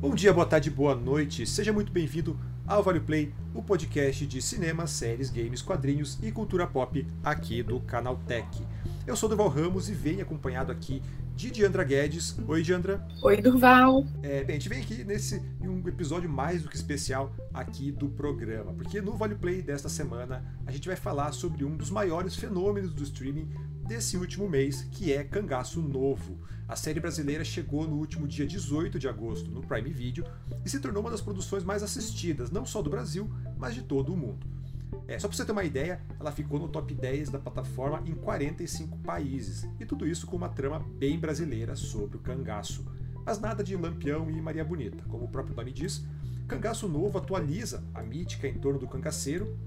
Bom dia, boa tarde, boa noite. Seja muito bem-vindo ao Vale Play, o podcast de cinema, séries, games, quadrinhos e cultura pop aqui do Canal Tech. Eu sou Durval Ramos e venho acompanhado aqui de Diandra Guedes. Oi, Diandra. Oi, Durval. É, bem, a gente vem aqui nesse um episódio mais do que especial aqui do programa, porque no Vale Play desta semana a gente vai falar sobre um dos maiores fenômenos do streaming desse último mês, que é Cangaço Novo. A série brasileira chegou no último dia 18 de agosto no Prime Video e se tornou uma das produções mais assistidas, não só do Brasil, mas de todo o mundo. É, só para você ter uma ideia, ela ficou no top 10 da plataforma em 45 países, e tudo isso com uma trama bem brasileira sobre o cangaço. Mas nada de Lampião e Maria Bonita, como o próprio nome diz, Cangaço Novo atualiza a mítica em torno do cangaceiro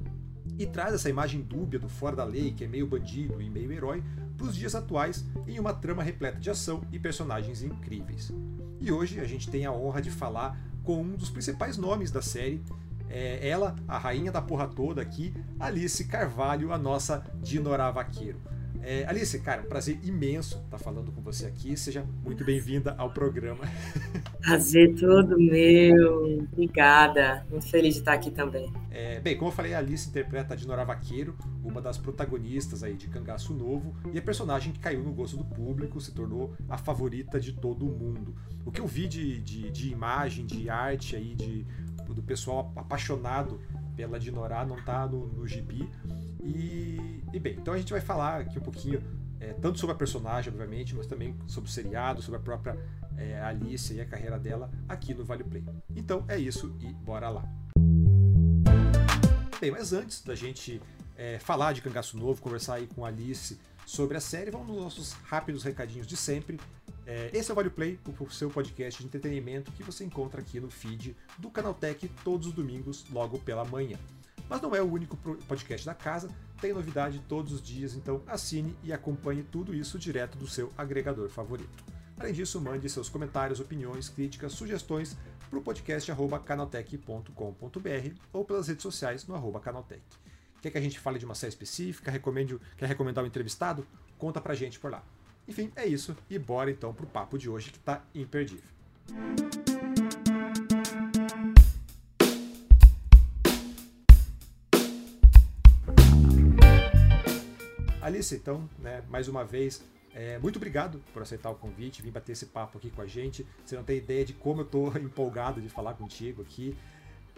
e traz essa imagem dúbia do fora da lei, que é meio bandido e meio herói, para os dias atuais em uma trama repleta de ação e personagens incríveis. E hoje a gente tem a honra de falar com um dos principais nomes da série, é ela, a rainha da porra toda aqui, Alice Carvalho, a nossa Dinorá Vaqueiro. É, Alice, cara, um prazer imenso estar falando com você aqui. Seja muito bem-vinda ao programa. Prazer todo meu. Obrigada. Muito feliz de estar aqui também. É, bem, como eu falei, a Alice interpreta a Dinora Vaqueiro, uma das protagonistas aí de Cangaço Novo, e a personagem que caiu no gosto do público, se tornou a favorita de todo mundo. O que eu vi de, de, de imagem, de arte aí, de, do pessoal apaixonado pela Dinorá não está no, no gibi. E, e, bem, então a gente vai falar aqui um pouquinho, é, tanto sobre a personagem, obviamente, mas também sobre o seriado, sobre a própria é, Alice e a carreira dela aqui no Vale Play. Então é isso e bora lá. Bem, mas antes da gente é, falar de Cangaço Novo, conversar aí com a Alice sobre a série, vamos nos nossos rápidos recadinhos de sempre. Esse é o Vale Play, o seu podcast de entretenimento que você encontra aqui no feed do Canaltech todos os domingos, logo pela manhã. Mas não é o único podcast da casa, tem novidade todos os dias, então assine e acompanhe tudo isso direto do seu agregador favorito. Além disso, mande seus comentários, opiniões, críticas, sugestões para o podcast canaltech.com.br ou pelas redes sociais no arroba canaltech. Quer que a gente fale de uma série específica? Recomende, quer recomendar um entrevistado? Conta pra gente por lá. Enfim, é isso e bora então pro papo de hoje que tá imperdível. Alice, então, né, mais uma vez, é, muito obrigado por aceitar o convite, vir bater esse papo aqui com a gente. Você não tem ideia de como eu estou empolgado de falar contigo aqui.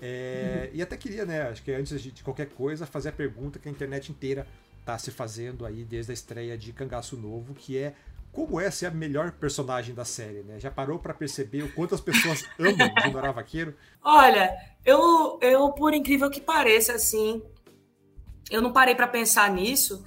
É, uhum. E até queria, né, acho que antes de qualquer coisa, fazer a pergunta que a internet inteira está se fazendo aí desde a estreia de Cangaço Novo, que é como é ser a melhor personagem da série, né? Já parou para perceber o quanto as pessoas amam Dinora Vaqueiro? Olha, eu, eu, por incrível que pareça, assim, eu não parei para pensar nisso,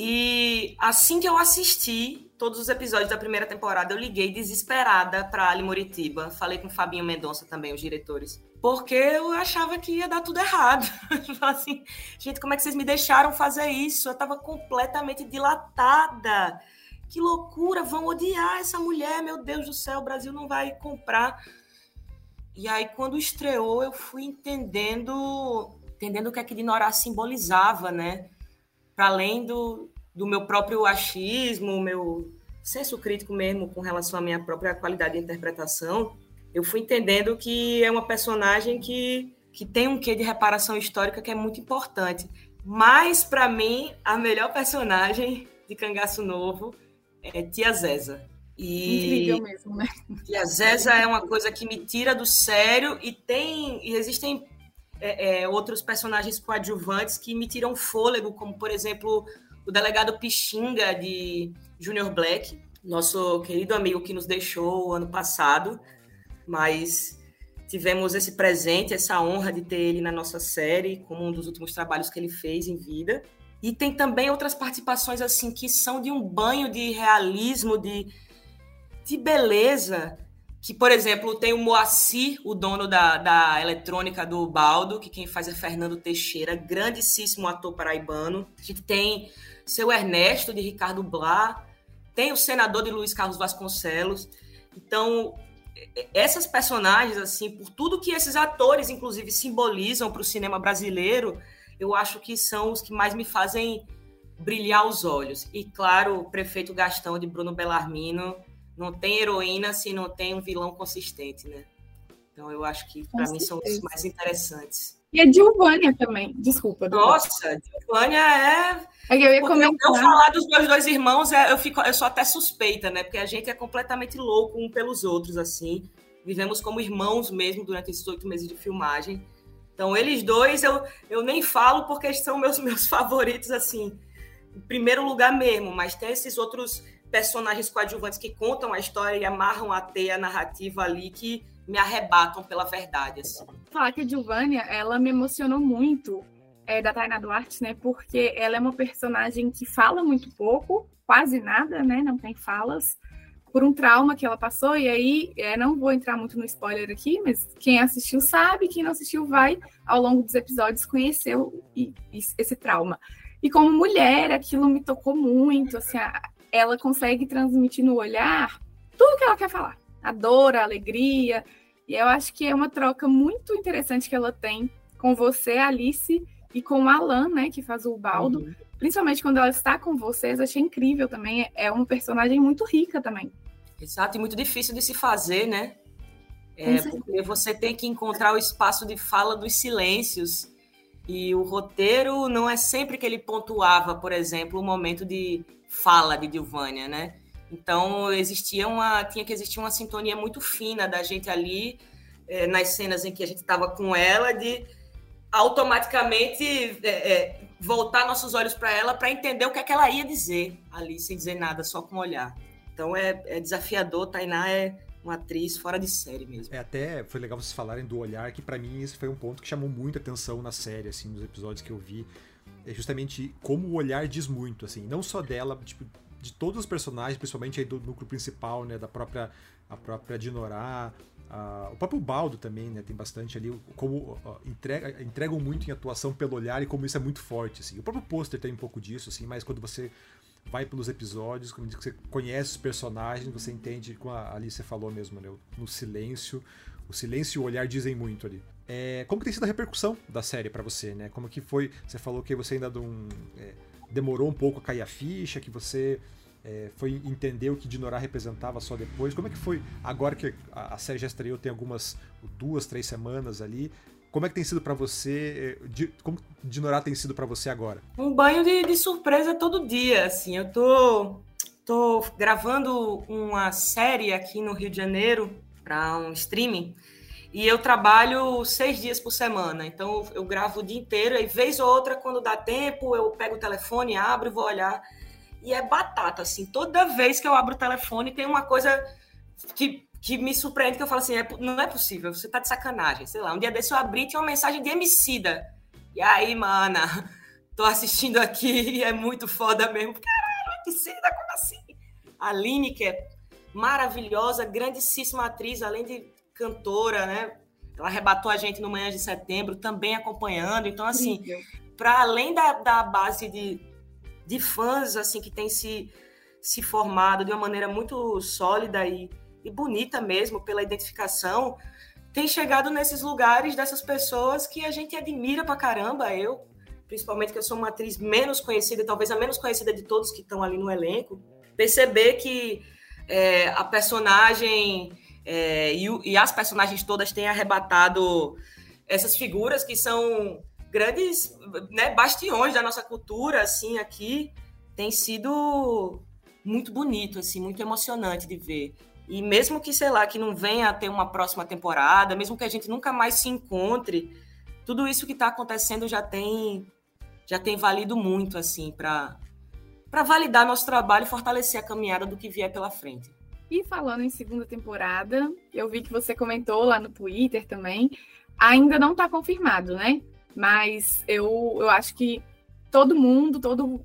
e assim que eu assisti todos os episódios da primeira temporada, eu liguei desesperada para Ali Moritiba. Falei com Fabinho Mendonça também, os diretores. Porque eu achava que ia dar tudo errado. assim, gente, como é que vocês me deixaram fazer isso? Eu estava completamente dilatada. Que loucura, vão odiar essa mulher, meu Deus do céu, o Brasil não vai comprar. E aí, quando estreou, eu fui entendendo, entendendo o que é que Dinorá simbolizava, né? Para além do, do meu próprio achismo, meu senso crítico mesmo com relação à minha própria qualidade de interpretação, eu fui entendendo que é uma personagem que, que tem um quê de reparação histórica que é muito importante. Mas, para mim, a melhor personagem de Cangaço Novo é Tia Zeza. E Incrível mesmo, né? Tia Zeza é uma coisa que me tira do sério e tem e existem é, é, outros personagens coadjuvantes que me tiram fôlego, como, por exemplo, o delegado Pixinga de Junior Black, nosso querido amigo que nos deixou ano passado, mas tivemos esse presente, essa honra de ter ele na nossa série, como um dos últimos trabalhos que ele fez em vida. E tem também outras participações assim que são de um banho de realismo, de, de beleza, que, por exemplo, tem o Moacir, o dono da, da eletrônica do Baldo, que quem faz é Fernando Teixeira, grandíssimo ator paraibano. A gente tem seu Ernesto, de Ricardo Blá, tem o senador de Luiz Carlos Vasconcelos. Então, essas personagens, assim, por tudo que esses atores, inclusive, simbolizam para o cinema brasileiro, eu acho que são os que mais me fazem brilhar os olhos. E, claro, o prefeito Gastão de Bruno Bellarmino não tem heroína se não tem um vilão consistente, né? Então eu acho que para mim são os mais interessantes. E a Dilvânia também, desculpa. Nossa, a Dilvânia é. É eu ia comentar. Eu falar dos meus dois irmãos, é, eu, fico, eu sou até suspeita, né? Porque a gente é completamente louco um pelos outros, assim. Vivemos como irmãos mesmo durante esses oito meses de filmagem. Então, eles dois eu, eu nem falo porque são meus, meus favoritos, assim, em primeiro lugar mesmo. Mas tem esses outros personagens coadjuvantes que contam a história e amarram a teia narrativa ali que me arrebatam pela verdade. Assim. Falar que a Giovanna, ela me emocionou muito é, da Taina Duarte, né? Porque ela é uma personagem que fala muito pouco, quase nada, né? Não tem falas, por um trauma que ela passou. E aí, é, não vou entrar muito no spoiler aqui, mas quem assistiu sabe, quem não assistiu vai, ao longo dos episódios, conhecer esse trauma. E como mulher, aquilo me tocou muito, assim, ela consegue transmitir no olhar tudo que ela quer falar. A dor, a alegria, e eu acho que é uma troca muito interessante que ela tem com você, Alice, e com o Alan, né, que faz o Baldo. Uhum. Principalmente quando ela está com vocês, achei incrível também. É uma personagem muito rica também. Exato, e muito difícil de se fazer, né? É, porque você tem que encontrar o espaço de fala dos silêncios. E o roteiro não é sempre que ele pontuava, por exemplo, o momento de fala de Dilvânia, né? Então existia uma, tinha que existir uma sintonia muito fina da gente ali é, nas cenas em que a gente estava com ela de automaticamente é, é, voltar nossos olhos para ela para entender o que, é que ela ia dizer ali sem dizer nada, só com olhar. Então é, é desafiador. Tainá é uma atriz fora de série mesmo. É até foi legal vocês falarem do olhar que para mim esse foi um ponto que chamou muita atenção na série assim nos episódios que eu vi é justamente como o olhar diz muito assim não só dela tipo de todos os personagens, principalmente aí do núcleo principal, né, da própria a própria Dinorá, a, o próprio Baldo também, né, tem bastante ali como entrega, entregam muito em atuação pelo olhar e como isso é muito forte, assim. O próprio pôster tem um pouco disso, assim, mas quando você vai pelos episódios, quando você conhece os personagens, você entende, como a Alice falou mesmo, né, no silêncio, o silêncio e o olhar dizem muito ali. É, como que tem sido a repercussão da série para você, né? Como que foi? Você falou que você ainda é, demorou um pouco a cair a ficha, que você é, foi entender o que Dinorá representava só depois? Como é que foi agora que a, a série já estreou, tem algumas duas, três semanas ali? Como é que tem sido para você? É, de, como Dinorá tem sido para você agora? Um banho de, de, surpresa todo dia, assim. Eu tô, tô gravando uma série aqui no Rio de Janeiro para um streaming e eu trabalho seis dias por semana, então eu gravo o dia inteiro, e vez ou outra, quando dá tempo, eu pego o telefone, abro e vou olhar. E é batata, assim, toda vez que eu abro o telefone tem uma coisa que, que me surpreende, que eu falo assim, é, não é possível, você tá de sacanagem, sei lá. Um dia desse eu abri e tinha uma mensagem de Emicida. E aí, mana, tô assistindo aqui e é muito foda mesmo. Caralho, Emicida, como assim? A Aline, que é maravilhosa, grandíssima atriz, além de cantora, né? Ela arrebatou a gente no Manhã de Setembro, também acompanhando. Então, assim, para além da, da base de, de fãs assim que tem se, se formado de uma maneira muito sólida e, e bonita mesmo, pela identificação, tem chegado nesses lugares dessas pessoas que a gente admira pra caramba. Eu, principalmente, que eu sou uma atriz menos conhecida, talvez a menos conhecida de todos que estão ali no elenco, perceber que é, a personagem é, e, e, as personagens todas têm arrebatado essas figuras que são grandes né, bastiões da nossa cultura, assim, aqui. Tem sido muito bonito, assim, muito emocionante de ver. E mesmo que, sei lá, que não venha a ter uma próxima temporada, mesmo que a gente nunca mais se encontre, tudo isso que está acontecendo já tem já tem valido muito, assim, para para validar nosso trabalho e fortalecer a caminhada do que vier pela frente. E falando em segunda temporada, eu vi que você comentou lá no Twitter também. Ainda não está confirmado, né? Mas eu, eu acho que todo mundo, todo,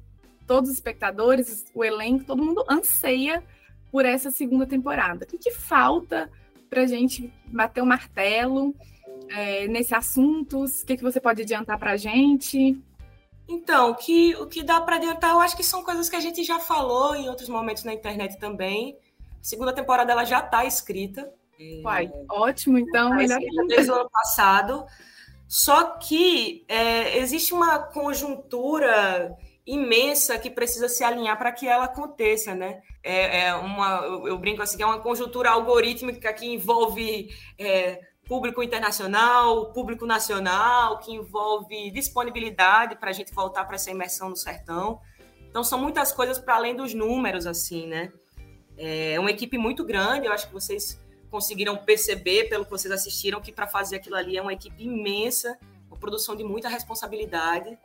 todos os espectadores, o elenco, todo mundo anseia por essa segunda temporada. O que, que falta para a gente bater o martelo é, nesse assunto? O que, que você pode adiantar para a gente? Então, o que, o que dá para adiantar, eu acho que são coisas que a gente já falou em outros momentos na internet também segunda temporada ela já está escrita. Uai, é, ótimo, então. Tá melhor desde o ano passado. Só que é, existe uma conjuntura imensa que precisa se alinhar para que ela aconteça, né? É, é uma, eu, brinco assim, é uma conjuntura algorítmica que envolve é, público internacional, público nacional, que envolve disponibilidade para a gente voltar para essa imersão no sertão. Então, são muitas coisas para além dos números, assim, né? É uma equipe muito grande, eu acho que vocês conseguiram perceber, pelo que vocês assistiram, que para fazer aquilo ali é uma equipe imensa, uma produção de muita responsabilidade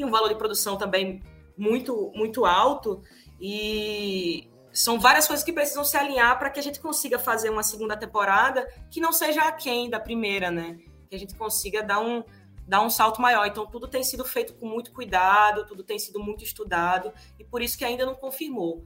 e um valor de produção também muito, muito alto. E são várias coisas que precisam se alinhar para que a gente consiga fazer uma segunda temporada que não seja aquém da primeira, né? Que a gente consiga dar um, dar um salto maior. Então, tudo tem sido feito com muito cuidado, tudo tem sido muito estudado, e por isso que ainda não confirmou.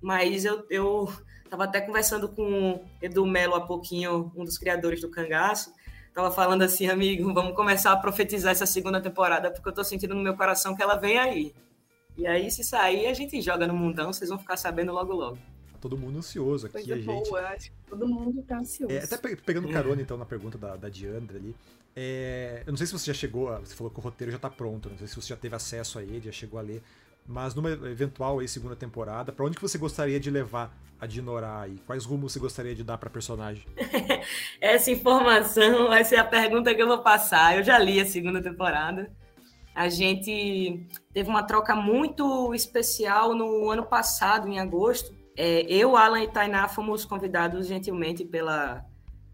Mas eu, eu estava até conversando com Edu Melo há pouquinho, um dos criadores do Cangaço, estava falando assim, amigo, vamos começar a profetizar essa segunda temporada, porque eu estou sentindo no meu coração que ela vem aí. E aí, se sair, a gente joga no mundão, vocês vão ficar sabendo logo logo. Tá todo mundo ansioso aqui, Coisa a gente. boa, acho que todo mundo tá ansioso. É, até pegando carona, então, na pergunta da, da Diandra ali. É, eu não sei se você já chegou, a, você falou que o roteiro já está pronto, não sei se você já teve acesso a ele, já chegou a ler, mas numa eventual aí, segunda temporada, para onde que você gostaria de levar a Dinorah e quais rumos você gostaria de dar para personagem? Essa informação vai ser a pergunta que eu vou passar. Eu já li a segunda temporada. A gente teve uma troca muito especial no ano passado, em agosto. É, eu, Alan e Tainá fomos convidados gentilmente pela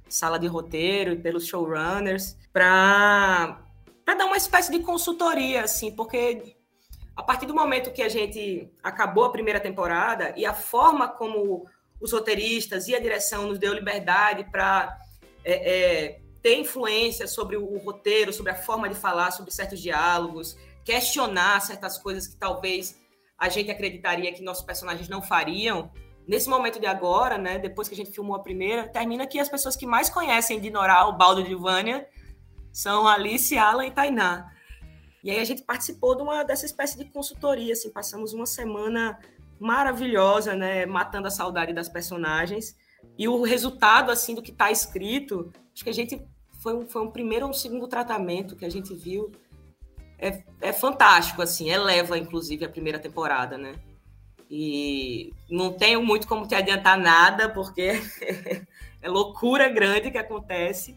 sala de roteiro e pelos showrunners para dar uma espécie de consultoria, assim, porque a partir do momento que a gente acabou a primeira temporada e a forma como os roteiristas e a direção nos deu liberdade para é, é, ter influência sobre o roteiro, sobre a forma de falar, sobre certos diálogos, questionar certas coisas que talvez a gente acreditaria que nossos personagens não fariam, nesse momento de agora, né, depois que a gente filmou a primeira, termina que as pessoas que mais conhecem de Noral, Baldo de Vânia, são Alice, Alan e Tainá. E aí a gente participou de uma dessa espécie de consultoria, assim, passamos uma semana maravilhosa, né, matando a saudade das personagens. E o resultado, assim, do que está escrito, acho que a gente foi um, foi um primeiro ou um segundo tratamento que a gente viu. É, é fantástico, assim, eleva, inclusive, a primeira temporada, né? E não tenho muito como te adiantar nada, porque é loucura grande que acontece.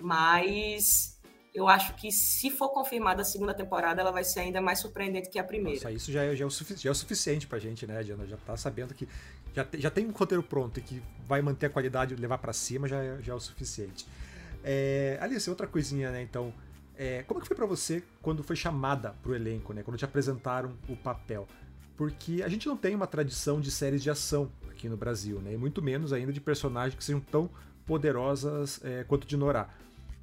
Mas eu acho que se for confirmada a segunda temporada, ela vai ser ainda mais surpreendente que a primeira. Nossa, isso já é, já é, o, já é o suficiente pra gente, né, Diana? Já tá sabendo que já, já tem um roteiro pronto e que vai manter a qualidade levar para cima, já é, já é o suficiente. É, Alice, outra coisinha, né, então. É, como é que foi para você quando foi chamada pro elenco, né? Quando te apresentaram o papel? porque a gente não tem uma tradição de séries de ação aqui no Brasil, né? E muito menos ainda de personagens que sejam tão poderosas é, quanto de Norá.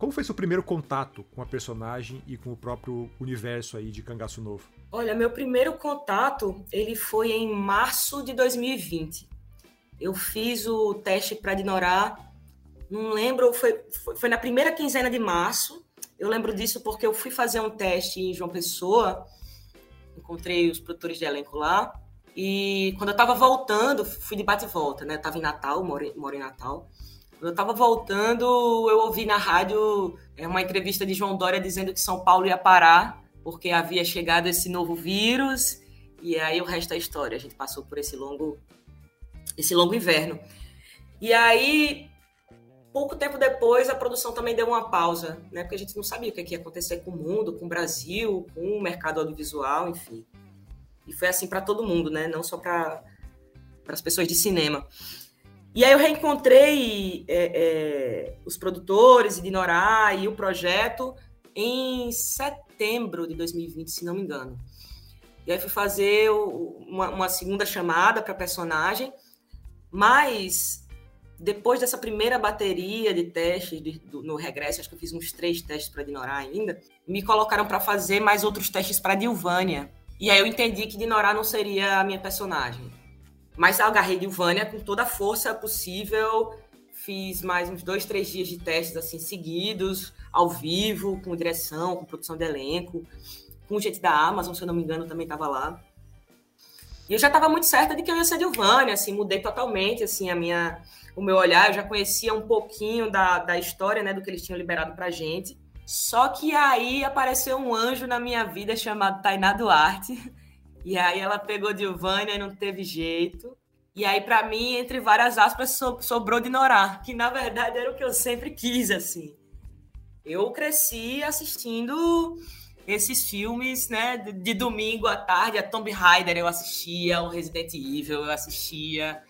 Como foi seu primeiro contato com a personagem e com o próprio universo aí de Cangaço Novo? Olha, meu primeiro contato ele foi em março de 2020. Eu fiz o teste para Dinorá, não lembro, foi, foi, foi na primeira quinzena de março. Eu lembro disso porque eu fui fazer um teste em João Pessoa encontrei os produtores de elenco lá. E quando eu tava voltando, fui de bate e volta, né? Eu tava em Natal, moro, moro em Natal. Eu tava voltando, eu ouvi na rádio é, uma entrevista de João Dória dizendo que São Paulo ia parar porque havia chegado esse novo vírus. E aí o resto é história. A gente passou por esse longo, esse longo inverno. E aí Pouco tempo depois, a produção também deu uma pausa, né? Porque a gente não sabia o que ia acontecer com o mundo, com o Brasil, com o mercado audiovisual, enfim. E foi assim para todo mundo, né? Não só para as pessoas de cinema. E aí eu reencontrei é, é, os produtores de Norá e o projeto em setembro de 2020, se não me engano. E aí fui fazer uma, uma segunda chamada para personagem, mas depois dessa primeira bateria de testes de, do, no regresso, acho que eu fiz uns três testes para Dinorá ainda, me colocaram para fazer mais outros testes para Dilvânia. E aí eu entendi que Dinorá não seria a minha personagem. Mas agarrei Dilvânia com toda a força possível, fiz mais uns dois, três dias de testes assim seguidos, ao vivo, com direção, com produção de elenco, com gente da Amazon, se eu não me engano, também estava lá. E eu já estava muito certa de que eu ia ser Dilvânia, assim, mudei totalmente, assim, a minha o meu olhar, eu já conhecia um pouquinho da, da história, né, do que eles tinham liberado pra gente. Só que aí apareceu um anjo na minha vida chamado Tainá Duarte. E aí ela pegou Dilvânia e não teve jeito. E aí, para mim, entre várias aspas, sobrou de Norá, que na verdade era o que eu sempre quis, assim. Eu cresci assistindo esses filmes, né, de, de domingo à tarde, a Tomb Raider eu assistia, o Resident Evil eu assistia,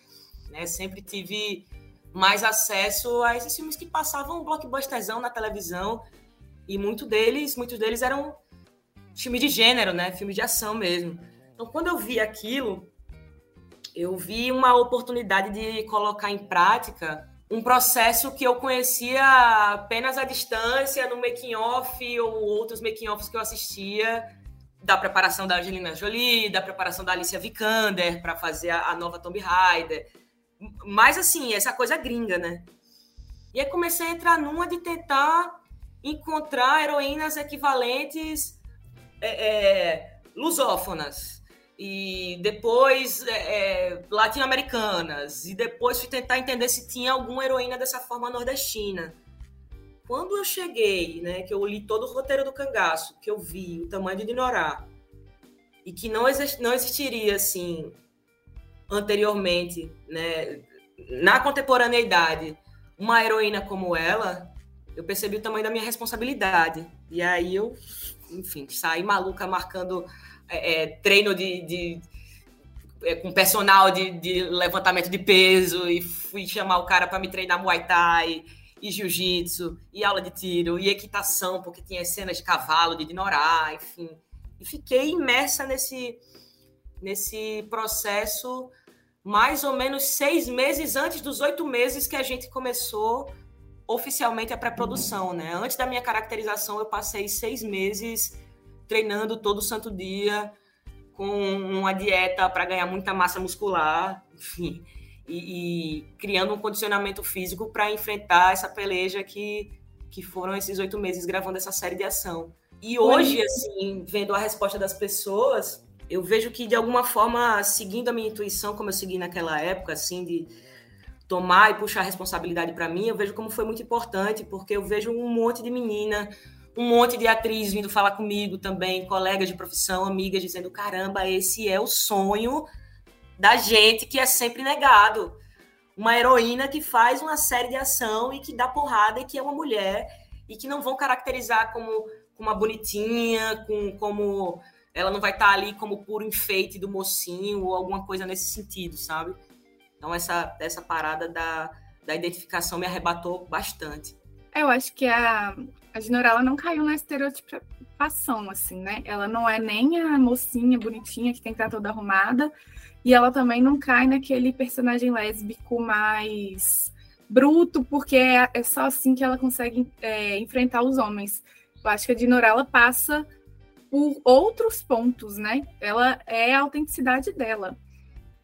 né, sempre tive mais acesso a esses filmes que passavam um blockbusterzão na televisão e muito deles, muitos deles eram filme de gênero, né, filme de ação mesmo. Então, quando eu vi aquilo, eu vi uma oportunidade de colocar em prática um processo que eu conhecia apenas à distância, no making off ou outros making offs que eu assistia, da preparação da Angelina Jolie, da preparação da Alicia Vikander para fazer a, a, nova Tomb Raider. Mas assim, essa coisa gringa, né? E aí comecei a entrar numa de tentar encontrar heroínas equivalentes é, é, lusófonas e depois é, é, latino-americanas, e depois fui tentar entender se tinha alguma heroína dessa forma nordestina. Quando eu cheguei, né, que eu li todo o roteiro do cangaço, que eu vi o tamanho de Dinorá, e que não, exist, não existiria assim anteriormente, né, na contemporaneidade, uma heroína como ela, eu percebi o tamanho da minha responsabilidade. E aí eu, enfim, saí maluca marcando é, é, treino de, de é, com personal de, de, levantamento de peso e fui chamar o cara para me treinar Muay Thai e jiu-jitsu e aula de tiro e equitação, porque tinha cenas de cavalo, de Dinorá, enfim. E fiquei imersa nesse, nesse processo mais ou menos seis meses antes dos oito meses que a gente começou oficialmente a pré-produção, né? Antes da minha caracterização, eu passei seis meses treinando todo santo dia, com uma dieta para ganhar muita massa muscular, enfim, e, e criando um condicionamento físico para enfrentar essa peleja que, que foram esses oito meses gravando essa série de ação. E hoje, assim, vendo a resposta das pessoas, eu vejo que de alguma forma, seguindo a minha intuição, como eu segui naquela época, assim, de tomar e puxar a responsabilidade para mim, eu vejo como foi muito importante, porque eu vejo um monte de menina um monte de atriz vindo falar comigo também, colegas de profissão, amigas, dizendo: caramba, esse é o sonho da gente que é sempre negado. Uma heroína que faz uma série de ação e que dá porrada e que é uma mulher e que não vão caracterizar como, como uma bonitinha, com, como ela não vai estar ali como puro enfeite do mocinho ou alguma coisa nesse sentido, sabe? Então essa, essa parada da, da identificação me arrebatou bastante. Eu acho que a, a Dinorella não caiu na estereotipação, assim, né? Ela não é nem a mocinha bonitinha que tem que estar toda arrumada, e ela também não cai naquele personagem lésbico mais bruto, porque é, é só assim que ela consegue é, enfrentar os homens. Eu acho que a Dinorella passa por outros pontos, né? Ela é a autenticidade dela.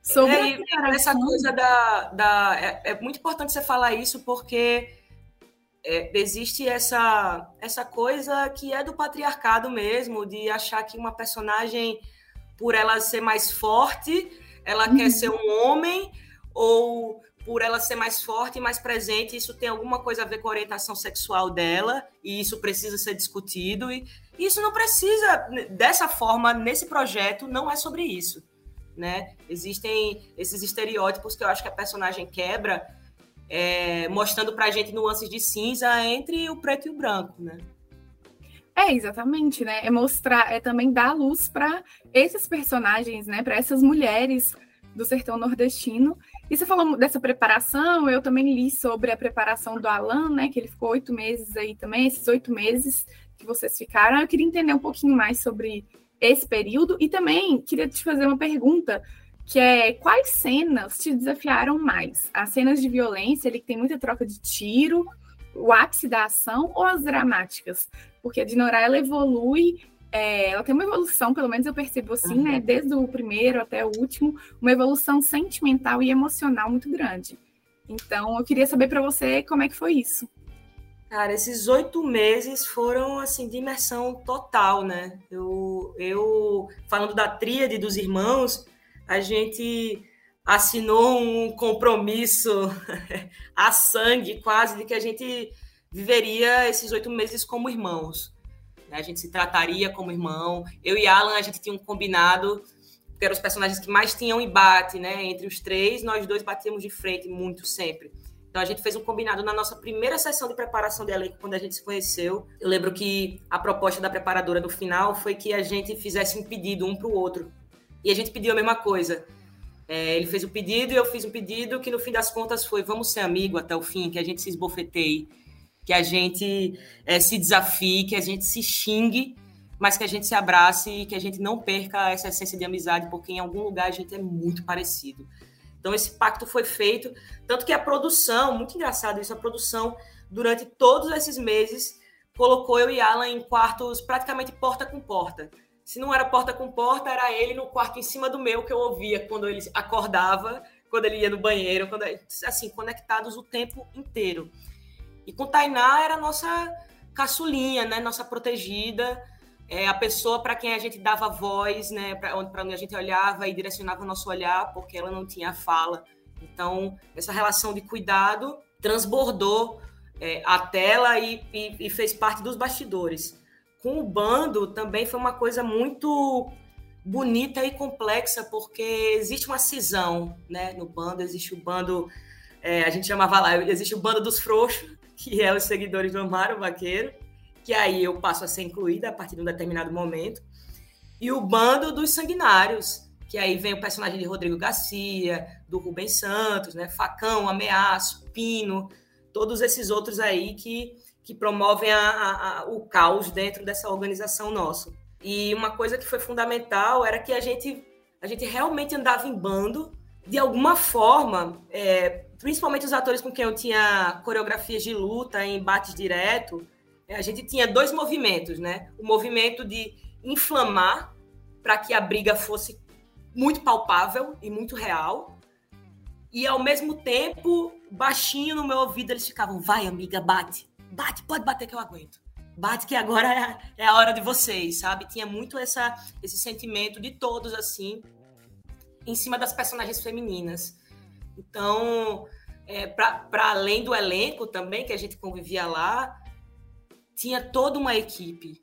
Sobre é, essa coisa da. da é, é muito importante você falar isso, porque é, existe essa, essa coisa que é do patriarcado mesmo, de achar que uma personagem, por ela ser mais forte, ela uhum. quer ser um homem, ou por ela ser mais forte e mais presente, isso tem alguma coisa a ver com a orientação sexual dela, e isso precisa ser discutido, e isso não precisa, dessa forma, nesse projeto, não é sobre isso. Né? Existem esses estereótipos que eu acho que a personagem quebra, é, mostrando para a gente nuances de cinza entre o preto e o branco, né? É, exatamente, né? É mostrar, é também dar luz para esses personagens, né? Para essas mulheres do sertão nordestino. E você falou dessa preparação, eu também li sobre a preparação do Alan, né? Que ele ficou oito meses aí também, esses oito meses que vocês ficaram. Eu queria entender um pouquinho mais sobre esse período e também queria te fazer uma pergunta que é quais cenas te desafiaram mais? As cenas de violência, ele tem muita troca de tiro, o ápice da ação ou as dramáticas? Porque a Dinorah, ela evolui, é, ela tem uma evolução, pelo menos eu percebo assim, né, uhum. né? Desde o primeiro até o último, uma evolução sentimental e emocional muito grande. Então, eu queria saber para você como é que foi isso. Cara, esses oito meses foram assim de imersão total, né? Eu, eu falando da tríade dos irmãos, a gente assinou um compromisso a sangue, quase, de que a gente viveria esses oito meses como irmãos. Né? A gente se trataria como irmão. Eu e Alan, a gente tinha um combinado porque eram os personagens que mais tinham embate, né? Entre os três, nós dois batíamos de frente muito sempre. Então a gente fez um combinado na nossa primeira sessão de preparação de elenco, quando a gente se conheceu. Eu lembro que a proposta da preparadora no final foi que a gente fizesse um pedido um para o outro. E a gente pediu a mesma coisa. É, ele fez um pedido e eu fiz um pedido que no fim das contas foi vamos ser amigo até o fim, que a gente se esbofeteie, que a gente é, se desafie, que a gente se xingue, mas que a gente se abrace e que a gente não perca essa essência de amizade, porque em algum lugar a gente é muito parecido. Então esse pacto foi feito, tanto que a produção, muito engraçado isso, a produção durante todos esses meses colocou eu e Alan em quartos praticamente porta com porta. Se não era porta com porta, era ele no quarto em cima do meu que eu ouvia quando ele acordava, quando ele ia no banheiro, quando assim, conectados o tempo inteiro. E com Tainá era nossa caçulinha, né, nossa protegida é a pessoa para quem a gente dava voz, né, para onde, onde a gente olhava e direcionava o nosso olhar, porque ela não tinha fala. Então, essa relação de cuidado transbordou é, a tela e, e, e, fez parte dos bastidores. Com o bando também foi uma coisa muito bonita e complexa, porque existe uma cisão né, no bando, existe o bando, é, a gente chamava lá, existe o bando dos frouxos, que é os seguidores do Amaro Vaqueiro, que aí eu passo a ser incluída a partir de um determinado momento, e o bando dos sanguinários, que aí vem o personagem de Rodrigo Garcia, do Rubens Santos, né, Facão, Ameaço, Pino, todos esses outros aí que, que promovem a, a, o caos dentro dessa organização nossa. E uma coisa que foi fundamental era que a gente, a gente realmente andava em bando, de alguma forma, é, principalmente os atores com quem eu tinha coreografias de luta em embates direto, é, a gente tinha dois movimentos, né? O movimento de inflamar para que a briga fosse muito palpável e muito real. E ao mesmo tempo, baixinho no meu ouvido, eles ficavam: vai, amiga, bate. Bate, pode bater que eu aguento. Bate que agora é, é a hora de vocês, sabe? Tinha muito essa, esse sentimento de todos, assim, em cima das personagens femininas. Então, é, para além do elenco também, que a gente convivia lá, tinha toda uma equipe,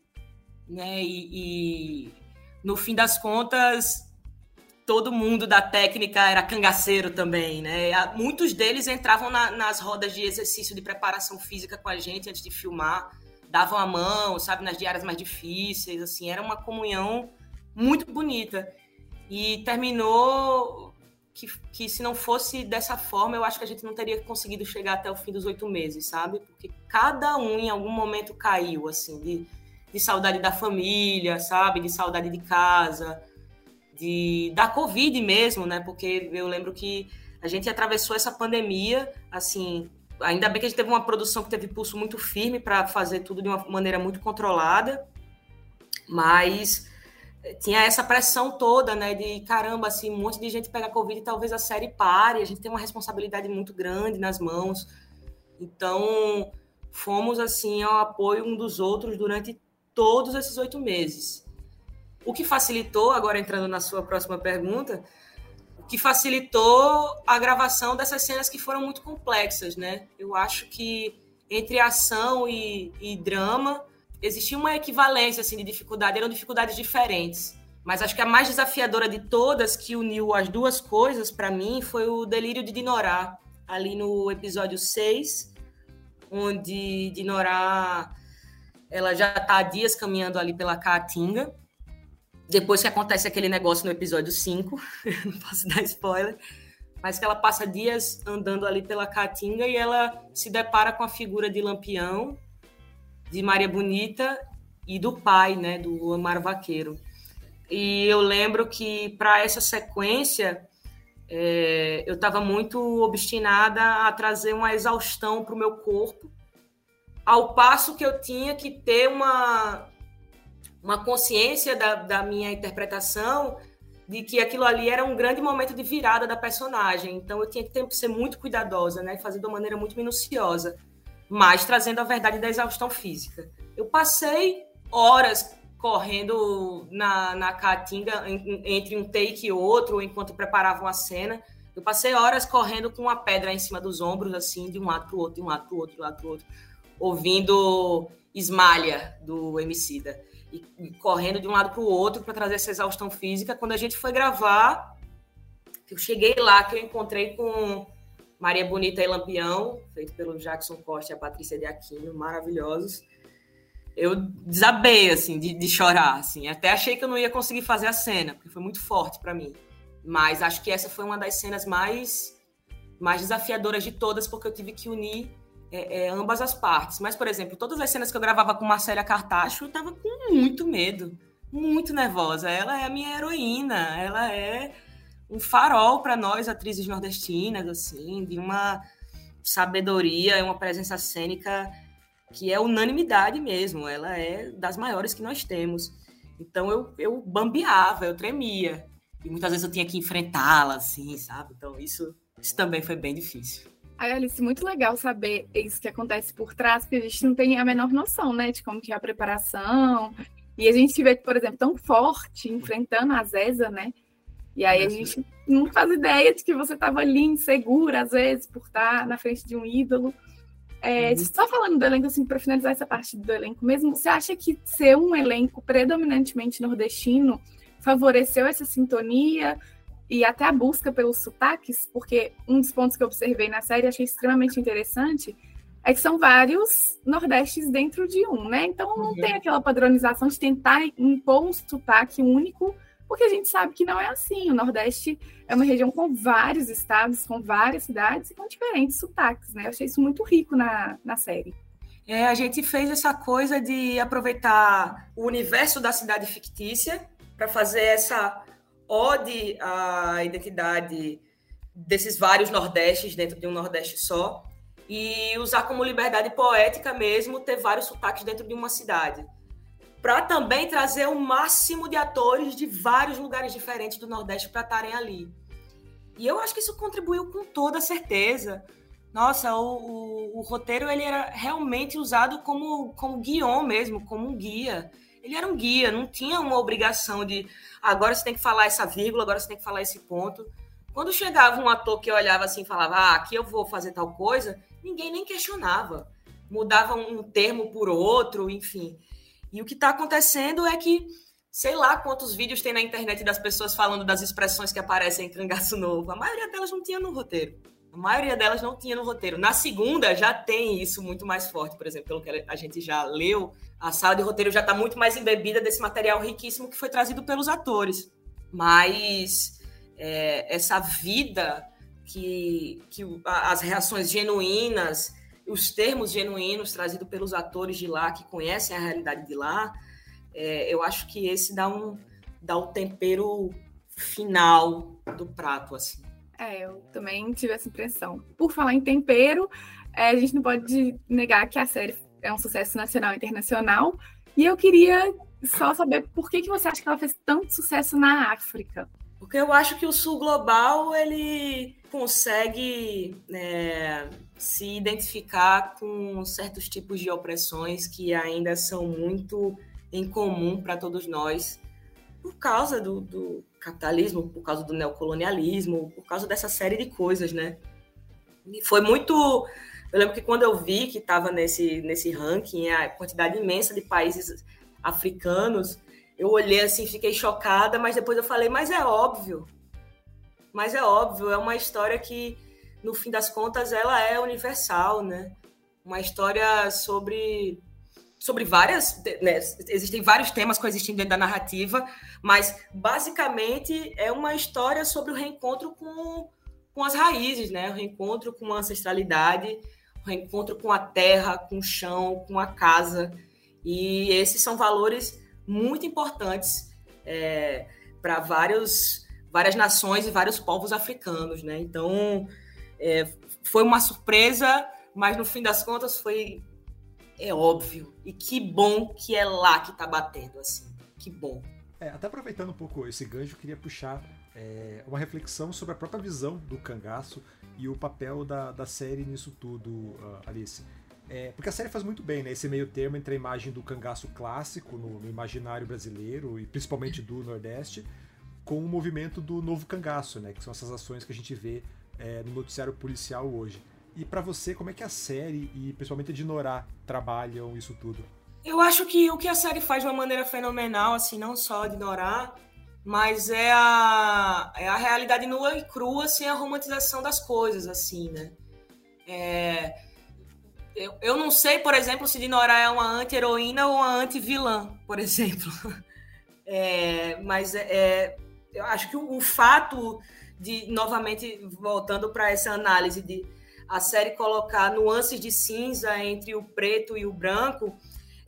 né? E, e, no fim das contas, todo mundo da técnica era cangaceiro também, né? Muitos deles entravam na, nas rodas de exercício de preparação física com a gente antes de filmar, davam a mão, sabe, nas diárias mais difíceis, assim, era uma comunhão muito bonita. E terminou que, que se não fosse dessa forma, eu acho que a gente não teria conseguido chegar até o fim dos oito meses, sabe? Porque cada um em algum momento caiu, assim, de, de saudade da família, sabe? De saudade de casa, de da Covid mesmo, né? Porque eu lembro que a gente atravessou essa pandemia, assim, ainda bem que a gente teve uma produção que teve pulso muito firme para fazer tudo de uma maneira muito controlada, mas tinha essa pressão toda, né, de caramba, assim, um monte de gente pega Covid e talvez a série pare, a gente tem uma responsabilidade muito grande nas mãos. Então, fomos, assim, ao apoio um dos outros durante todos esses oito meses. O que facilitou, agora entrando na sua próxima pergunta, o que facilitou a gravação dessas cenas que foram muito complexas, né? Eu acho que entre ação e, e drama, existia uma equivalência assim, de dificuldade, eram dificuldades diferentes. Mas acho que a mais desafiadora de todas, que uniu as duas coisas para mim, foi o delírio de Dinorá, ali no episódio 6, onde Dinorá ela já está há dias caminhando ali pela Caatinga. Depois que acontece aquele negócio no episódio 5, não posso dar spoiler, mas que ela passa dias andando ali pela Caatinga e ela se depara com a figura de Lampião, de Maria Bonita e do pai, né, do Amaro Vaqueiro. E eu lembro que para essa sequência é, eu estava muito obstinada a trazer uma exaustão para o meu corpo, ao passo que eu tinha que ter uma, uma consciência da, da minha interpretação de que aquilo ali era um grande momento de virada da personagem. Então eu tinha que ter, ser muito cuidadosa, né, fazer de uma maneira muito minuciosa mas trazendo a verdade da exaustão física. Eu passei horas correndo na, na caatinga entre um take e outro, enquanto preparavam a cena. Eu passei horas correndo com uma pedra em cima dos ombros, assim, de um lado para o outro, de um lado para o outro, de um lado para o outro, ouvindo Esmalha, do Emicida. E, e correndo de um lado para o outro para trazer essa exaustão física. Quando a gente foi gravar, eu cheguei lá, que eu encontrei com Maria Bonita e Lampião, feito pelo Jackson Costa e a Patrícia de Aquino, maravilhosos. Eu desabei, assim, de, de chorar, assim. Até achei que eu não ia conseguir fazer a cena, porque foi muito forte para mim. Mas acho que essa foi uma das cenas mais, mais desafiadoras de todas, porque eu tive que unir é, é, ambas as partes. Mas, por exemplo, todas as cenas que eu gravava com Marcela Cartacho, eu tava com muito medo, muito nervosa. Ela é a minha heroína, ela é um farol para nós, atrizes nordestinas, assim, de uma sabedoria, uma presença cênica que é unanimidade mesmo. Ela é das maiores que nós temos. Então eu, eu bambeava, eu tremia. E muitas vezes eu tinha que enfrentá-la, assim, sabe? Então isso, isso também foi bem difícil. Aí, Alice, muito legal saber isso que acontece por trás, porque a gente não tem a menor noção, né, de como que é a preparação. E a gente vê, por exemplo, tão forte, enfrentando a Zeza, né? E aí a gente não faz ideia de que você estava ali insegura, às vezes, por estar na frente de um ídolo. É, uhum. Só falando do elenco, assim, para finalizar essa parte do elenco mesmo, você acha que ser um elenco predominantemente nordestino favoreceu essa sintonia? E até a busca pelos sotaques, porque um dos pontos que eu observei na série achei extremamente interessante é que são vários nordestes dentro de um, né? Então não uhum. tem aquela padronização de tentar impor um sotaque único, porque a gente sabe que não é assim. O Nordeste é uma região com vários estados, com várias cidades e com diferentes sotaques, né? Eu achei isso muito rico na, na série. É, a gente fez essa coisa de aproveitar o universo da cidade fictícia para fazer essa ode à identidade desses vários Nordestes dentro de um Nordeste só e usar como liberdade poética mesmo ter vários sotaques dentro de uma cidade. Para também trazer o máximo de atores de vários lugares diferentes do Nordeste para estarem ali. E eu acho que isso contribuiu com toda certeza. Nossa, o, o, o roteiro ele era realmente usado como, como guion mesmo, como um guia ele era um guia, não tinha uma obrigação de agora você tem que falar essa vírgula, agora você tem que falar esse ponto. Quando chegava um ator que olhava assim e falava, ah, aqui eu vou fazer tal coisa, ninguém nem questionava. Mudava um termo por outro, enfim. E o que está acontecendo é que, sei lá quantos vídeos tem na internet das pessoas falando das expressões que aparecem em Cangaço Novo. A maioria delas não tinha no roteiro. A maioria delas não tinha no roteiro. Na segunda já tem isso muito mais forte, por exemplo, pelo que a gente já leu, a sala de roteiro já está muito mais embebida desse material riquíssimo que foi trazido pelos atores. Mas é, essa vida que, que as reações genuínas, os termos genuínos trazidos pelos atores de lá, que conhecem a realidade de lá, é, eu acho que esse dá um, dá um tempero final do prato, assim. É, eu também tive essa impressão. Por falar em tempero, é, a gente não pode negar que a série é um sucesso nacional e internacional. E eu queria só saber por que, que você acha que ela fez tanto sucesso na África? Porque eu acho que o Sul Global ele consegue é, se identificar com certos tipos de opressões que ainda são muito em comum para todos nós por causa do, do capitalismo, por causa do neocolonialismo, por causa dessa série de coisas, né? E foi muito. Eu lembro que quando eu vi que estava nesse, nesse ranking, a quantidade imensa de países africanos, eu olhei assim, fiquei chocada, mas depois eu falei, mas é óbvio. Mas é óbvio, é uma história que, no fim das contas, ela é universal, né? Uma história sobre sobre várias. Né, existem vários temas coexistindo dentro da narrativa, mas basicamente é uma história sobre o reencontro com, com as raízes, né? O reencontro com a ancestralidade, o reencontro com a terra, com o chão, com a casa. E esses são valores muito importantes é, para vários várias nações e vários povos africanos, né? Então é, foi uma surpresa, mas no fim das contas foi é óbvio. E que bom que é lá que tá batendo, assim. Que bom. É, até aproveitando um pouco esse gancho, eu queria puxar é, uma reflexão sobre a própria visão do cangaço e o papel da, da série nisso tudo, uh, Alice. É, porque a série faz muito bem, né? Esse meio termo entre a imagem do cangaço clássico no, no imaginário brasileiro e principalmente do Nordeste, com o movimento do novo cangaço, né? Que são essas ações que a gente vê é, no noticiário policial hoje. E para você, como é que a série e principalmente a Dinorá trabalham isso tudo? Eu acho que o que a série faz de uma maneira fenomenal, assim, não só de Norá, mas é a, é a realidade nua e crua sem a romantização das coisas, assim, né? É, eu, eu não sei, por exemplo, se Dinora é uma anti-heroína ou uma anti-vilã, por exemplo. É, mas é, é, eu acho que o, o, fato de, novamente, voltando para essa análise de a série colocar nuances de cinza entre o preto e o branco,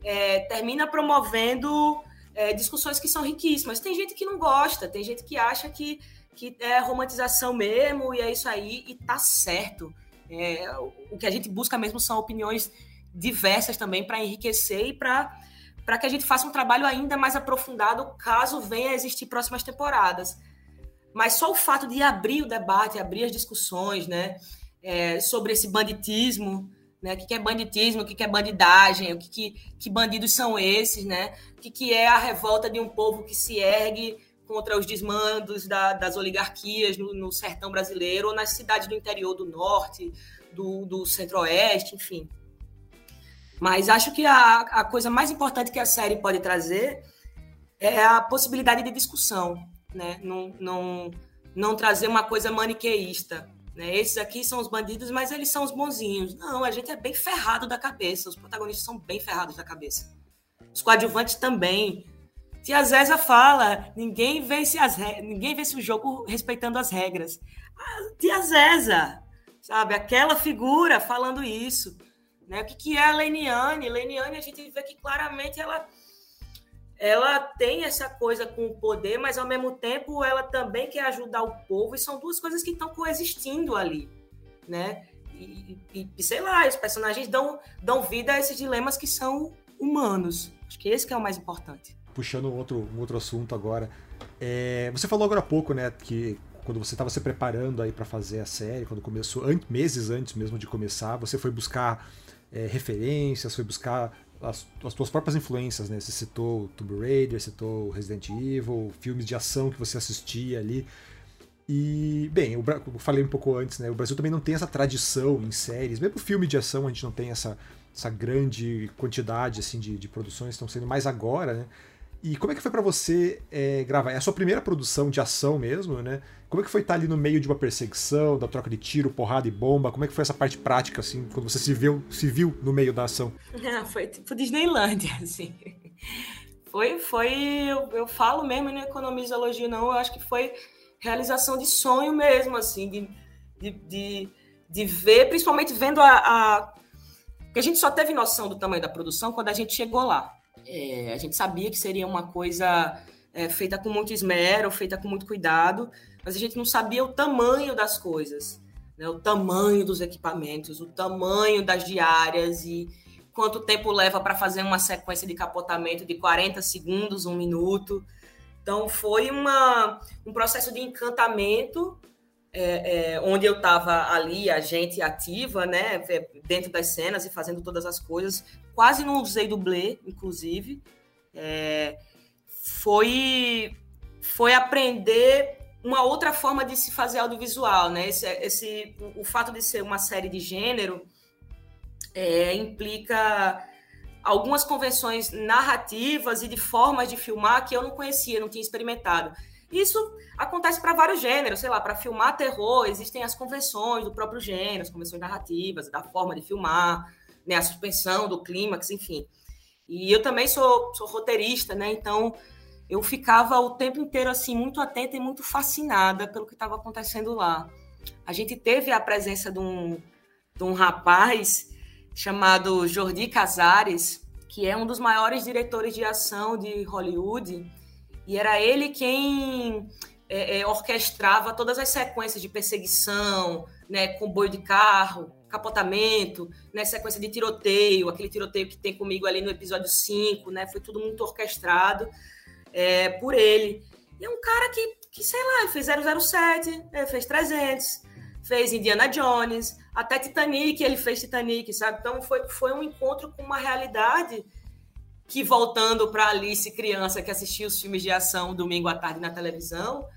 é, termina promovendo é, discussões que são riquíssimas. Tem gente que não gosta, tem gente que acha que, que é romantização mesmo e é isso aí, e tá certo. É, o que a gente busca mesmo são opiniões diversas também para enriquecer e para para que a gente faça um trabalho ainda mais aprofundado caso venha a existir próximas temporadas. Mas só o fato de abrir o debate, abrir as discussões, né, é, sobre esse banditismo, né, o que é banditismo, o que é bandidagem, o que, que, que bandidos são esses, né, o que, que é a revolta de um povo que se ergue contra os desmandos da, das oligarquias no, no, sertão brasileiro ou nas cidades do interior do norte, do, do centro-oeste, enfim. Mas acho que a, a coisa mais importante que a série pode trazer é a possibilidade de discussão, né? Não, não, não trazer uma coisa maniqueísta. Né? Esses aqui são os bandidos, mas eles são os bonzinhos. Não, a gente é bem ferrado da cabeça. Os protagonistas são bem ferrados da cabeça. Os coadjuvantes também. Tia Zéza fala, ninguém vence, as ninguém vence o jogo respeitando as regras. Ah, tia Zéza, sabe? Aquela figura falando isso. Né? O que, que é a Leniane? Leniane, a gente vê que claramente ela, ela tem essa coisa com o poder, mas ao mesmo tempo ela também quer ajudar o povo, e são duas coisas que estão coexistindo ali. Né? E, e, sei lá, os personagens dão, dão vida a esses dilemas que são humanos. Acho que esse que é o mais importante puxando um outro, um outro assunto agora. É, você falou agora há pouco, né, que quando você estava se preparando aí para fazer a série, quando começou, an meses antes mesmo de começar, você foi buscar é, referências, foi buscar as, as suas próprias influências, né? Você citou Tomb Raider, citou Resident Evil, filmes de ação que você assistia ali. E, bem, eu, eu falei um pouco antes, né? O Brasil também não tem essa tradição em séries, mesmo filme de ação a gente não tem essa, essa grande quantidade assim de, de produções, estão sendo mais agora, né? E como é que foi para você é, gravar? É a sua primeira produção de ação mesmo, né? Como é que foi estar ali no meio de uma perseguição, da troca de tiro, porrada e bomba? Como é que foi essa parte prática, assim, quando você se viu, se viu no meio da ação? Ah, foi tipo Disneylândia, assim. Foi, foi, eu, eu falo mesmo, não economizo elogio, não, eu acho que foi realização de sonho mesmo, assim, de, de, de, de ver, principalmente vendo a, a... Porque a gente só teve noção do tamanho da produção quando a gente chegou lá. É, a gente sabia que seria uma coisa é, feita com muito esmero, feita com muito cuidado, mas a gente não sabia o tamanho das coisas, né? o tamanho dos equipamentos, o tamanho das diárias e quanto tempo leva para fazer uma sequência de capotamento de 40 segundos, um minuto. Então, foi uma, um processo de encantamento é, é, onde eu estava ali, a gente ativa, né, dentro das cenas e fazendo todas as coisas. Quase não usei dublê, inclusive. É, foi, foi aprender uma outra forma de se fazer audiovisual, né? Esse, esse, o, o fato de ser uma série de gênero é, implica algumas convenções narrativas e de formas de filmar que eu não conhecia, não tinha experimentado. Isso acontece para vários gêneros, sei lá, para filmar terror, existem as convenções do próprio gênero, as convenções narrativas, da forma de filmar, né, a suspensão do clímax, enfim. E eu também sou, sou roteirista, né? Então eu ficava o tempo inteiro assim muito atenta e muito fascinada pelo que estava acontecendo lá. A gente teve a presença de um, de um rapaz chamado Jordi Casares, que é um dos maiores diretores de ação de Hollywood e era ele quem é, é, orquestrava todas as sequências de perseguição, né, comboio de carro, capotamento, né, sequência de tiroteio, aquele tiroteio que tem comigo ali no episódio 5, né, foi tudo muito orquestrado é, por ele. E é um cara que, que sei lá, fez 007, né, fez 300, fez Indiana Jones, até Titanic, ele fez Titanic, sabe? Então foi, foi um encontro com uma realidade que voltando para Alice criança que assistia os filmes de ação domingo à tarde na televisão,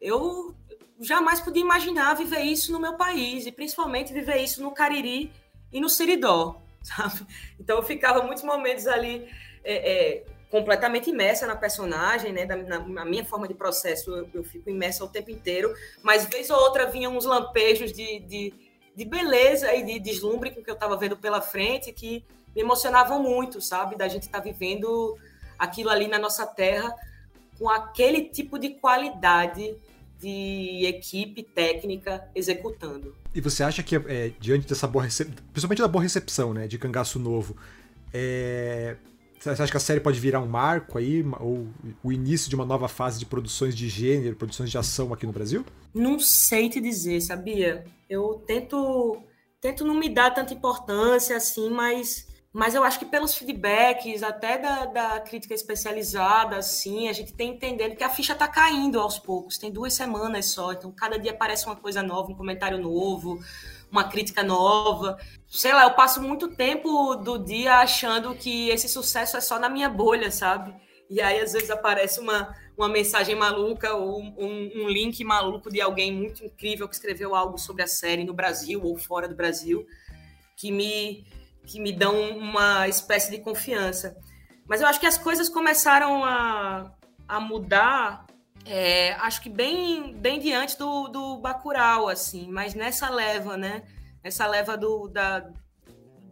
eu jamais podia imaginar viver isso no meu país e principalmente viver isso no Cariri e no Siridó, sabe? Então eu ficava muitos momentos ali é, é, completamente imersa na personagem, né? Da, na, na, minha forma de processo, eu, eu, fico imersa o tempo inteiro, mas vez ou outra vinham uns lampejos de, de, de beleza e de deslumbre com que eu estava vendo pela frente que me emocionavam muito, sabe? Da gente estar tá vivendo aquilo ali na nossa terra com aquele tipo de qualidade de equipe técnica executando. E você acha que, é, diante dessa boa recepção, principalmente da boa recepção, né, de Cangaço Novo, é, você acha que a série pode virar um marco aí, ou o início de uma nova fase de produções de gênero, produções de ação aqui no Brasil? Não sei te dizer, sabia? Eu tento, tento não me dar tanta importância assim, mas mas eu acho que pelos feedbacks, até da, da crítica especializada, assim, a gente tem entendendo que a ficha está caindo aos poucos. Tem duas semanas só, então cada dia aparece uma coisa nova, um comentário novo, uma crítica nova. Sei lá, eu passo muito tempo do dia achando que esse sucesso é só na minha bolha, sabe? E aí, às vezes, aparece uma, uma mensagem maluca ou um, um link maluco de alguém muito incrível que escreveu algo sobre a série no Brasil ou fora do Brasil, que me que me dão uma espécie de confiança. Mas eu acho que as coisas começaram a, a mudar, é, acho que bem, bem diante do, do Bacurau, assim, mas nessa leva, né? Essa leva do, da,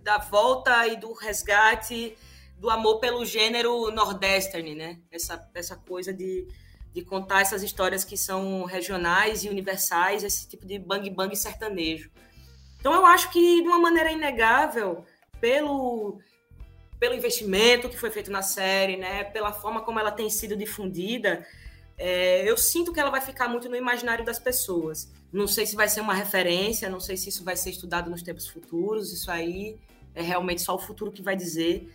da volta e do resgate do amor pelo gênero nordestern, né? Essa, essa coisa de, de contar essas histórias que são regionais e universais, esse tipo de bang bang sertanejo. Então eu acho que de uma maneira inegável pelo pelo investimento que foi feito na série, né, pela forma como ela tem sido difundida, é, eu sinto que ela vai ficar muito no imaginário das pessoas. Não sei se vai ser uma referência, não sei se isso vai ser estudado nos tempos futuros, isso aí é realmente só o futuro que vai dizer.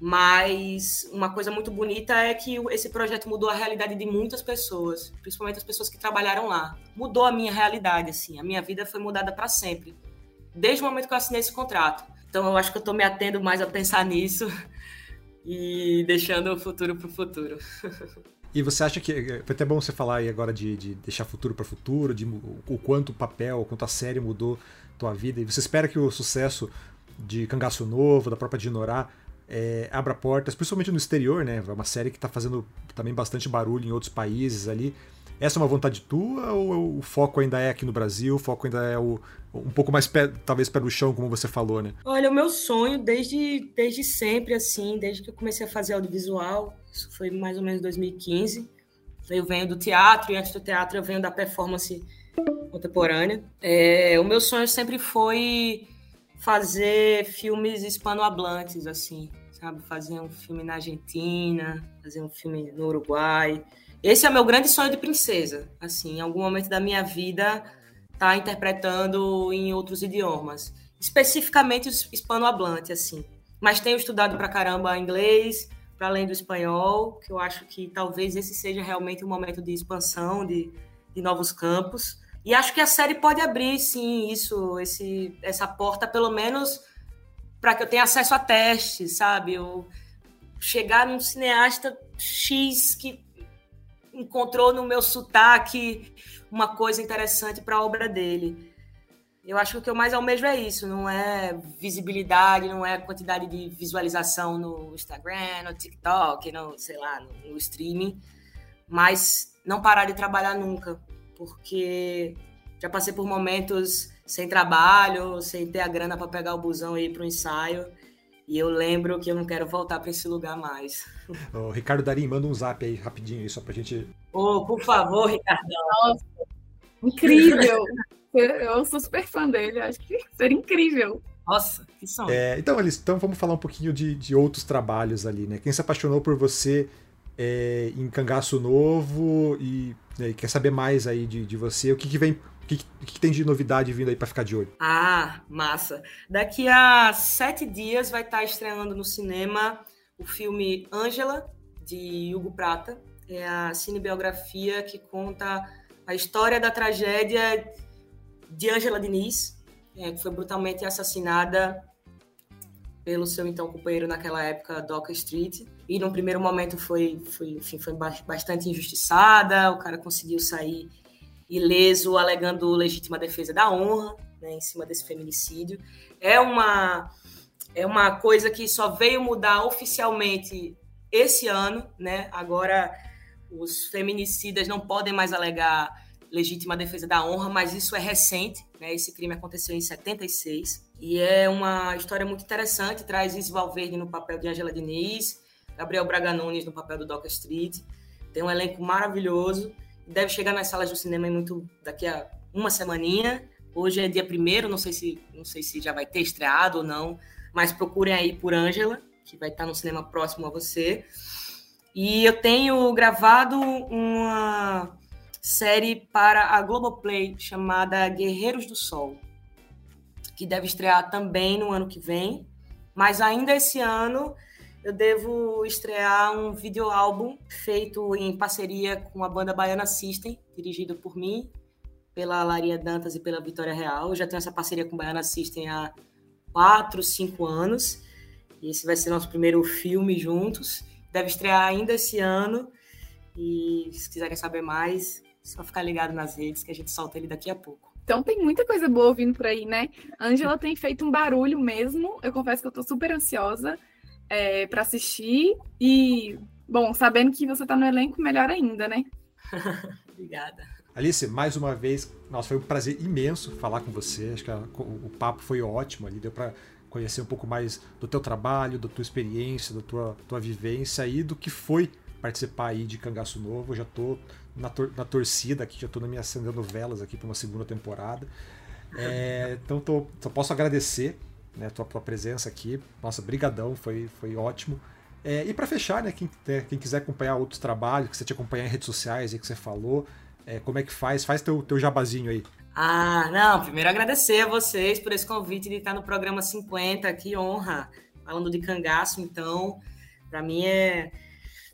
Mas uma coisa muito bonita é que esse projeto mudou a realidade de muitas pessoas, principalmente as pessoas que trabalharam lá. Mudou a minha realidade, assim, a minha vida foi mudada para sempre, desde o momento que eu assinei esse contrato. Então eu acho que eu estou me atendo mais a pensar nisso e deixando o futuro para o futuro. E você acha que foi até bom você falar aí agora de, de deixar futuro para futuro, de o quanto o papel, o quanto a série mudou tua vida. E você espera que o sucesso de Cangaço Novo, da própria Dinorá, é, abra portas, principalmente no exterior, né? É uma série que está fazendo também bastante barulho em outros países ali. Essa é uma vontade tua ou o foco ainda é aqui no Brasil? O foco ainda é o, um pouco mais, pé, talvez, pé no chão, como você falou, né? Olha, o meu sonho desde, desde sempre, assim, desde que eu comecei a fazer audiovisual, isso foi mais ou menos 2015. Eu venho do teatro e antes do teatro eu venho da performance contemporânea. É, o meu sonho sempre foi fazer filmes hispanohablantes, assim, sabe? Fazer um filme na Argentina, fazer um filme no Uruguai. Esse é o meu grande sonho de princesa. Assim, em algum momento da minha vida, tá interpretando em outros idiomas, especificamente o hispanohablante, assim. Mas tenho estudado para caramba inglês, para além do espanhol, que eu acho que talvez esse seja realmente um momento de expansão de, de novos campos. E acho que a série pode abrir, sim, isso, esse, essa porta, pelo menos para que eu tenha acesso a testes, sabe? Eu chegar num cineasta X que encontrou no meu sotaque uma coisa interessante para a obra dele. Eu acho que o que eu mais almejo é isso, não é visibilidade, não é quantidade de visualização no Instagram, no TikTok, no, sei lá, no, no streaming, mas não parar de trabalhar nunca, porque já passei por momentos sem trabalho, sem ter a grana para pegar o busão e ir para o ensaio, e eu lembro que eu não quero voltar para esse lugar mais. O Ricardo Darim, manda um zap aí rapidinho aí, só pra gente. Ô, oh, por favor, Ricardo. Nossa, incrível! eu sou super fã dele, acho que seria incrível. Nossa, que som. É, então, Alice, então vamos falar um pouquinho de, de outros trabalhos ali, né? Quem se apaixonou por você é, em Cangaço Novo e, né, quer saber mais aí de, de você, o que, que vem o que, que, tem de novidade vindo aí para ficar de olho? Ah, massa. Daqui a sete dias vai estar estreando no cinema o filme Ângela, de Hugo Prata. É a cinebiografia que conta a história da tragédia de Ângela Diniz, é, que foi brutalmente assassinada pelo seu então companheiro naquela época, Doca Street. E num primeiro momento foi, foi, enfim, foi bastante injustiçada, o cara conseguiu sair ileso, alegando legítima defesa da honra, né, em cima desse feminicídio. É uma é uma coisa que só veio mudar oficialmente esse ano, né? Agora os feminicidas não podem mais alegar legítima defesa da honra, mas isso é recente, né? Esse crime aconteceu em 76 e é uma história muito interessante, traz Isis Valverde no papel de Angela Diniz, Gabriel Braga Nunes no papel do Doca Street. Tem um elenco maravilhoso, deve chegar nas salas do cinema muito daqui a uma semaninha. Hoje é dia primeiro, não sei se não sei se já vai ter estreado ou não, mas procurem aí por Ângela, que vai estar no cinema próximo a você. E eu tenho gravado uma série para a Globoplay chamada Guerreiros do Sol, que deve estrear também no ano que vem, mas ainda esse ano eu devo estrear um videoálbum feito em parceria com a banda Baiana System, dirigido por mim, pela Laria Dantas e pela Vitória Real. Eu já tenho essa parceria com Baiana System há quatro, cinco anos. E esse vai ser nosso primeiro filme juntos. Deve estrear ainda esse ano. E se quiserem saber mais, só ficar ligado nas redes que a gente solta ele daqui a pouco. Então tem muita coisa boa vindo por aí, né? Angela tem feito um barulho mesmo. Eu confesso que eu tô super ansiosa é, para assistir. E, bom, sabendo que você tá no elenco, melhor ainda, né? Obrigada. Alice, mais uma vez, nossa, foi um prazer imenso falar com você. Acho que a, o, o, papo foi ótimo ali, deu para conhecer um pouco mais do teu trabalho, da tua experiência, da tua, tua vivência e do que foi participar aí de Cangaço Novo. Eu já tô na, tor na torcida aqui, já na minha acendendo velas aqui para uma segunda temporada. É, então tô, só posso agradecer né, tua, tua presença aqui. Nossa, brigadão, foi, foi ótimo. É, e para fechar, né, quem, né, quem quiser acompanhar outros trabalhos, que você te acompanhar em redes sociais aí que você falou, é, como é que faz? Faz teu, teu jabazinho aí. Ah, não, primeiro agradecer a vocês por esse convite de estar no programa 50, que honra, falando de cangaço, então, para mim é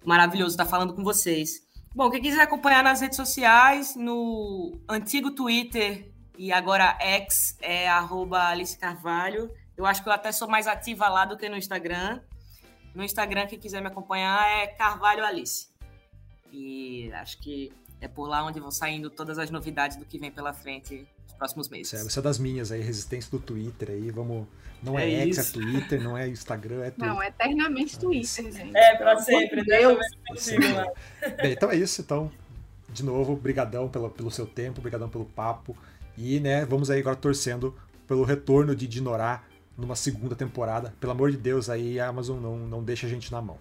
maravilhoso estar falando com vocês. Bom, quem quiser acompanhar nas redes sociais, no antigo Twitter e agora X é arroba Alice Carvalho. Eu acho que eu até sou mais ativa lá do que no Instagram. No Instagram, quem quiser me acompanhar é Carvalho Alice. E acho que é por lá onde vão saindo todas as novidades do que vem pela frente nos próximos meses. É, você é das minhas aí, resistência do Twitter aí, vamos. Não é, é X, é Twitter, não é Instagram, é Twitter. Não, é eternamente Twitter, gente. É, pra sempre, Deus. Bem, então é isso, então. De novo, brigadão pelo, pelo seu tempo, brigadão pelo papo. E, né, vamos aí agora torcendo pelo retorno de Dinorá numa segunda temporada. Pelo amor de Deus, aí a Amazon não, não deixa a gente na mão.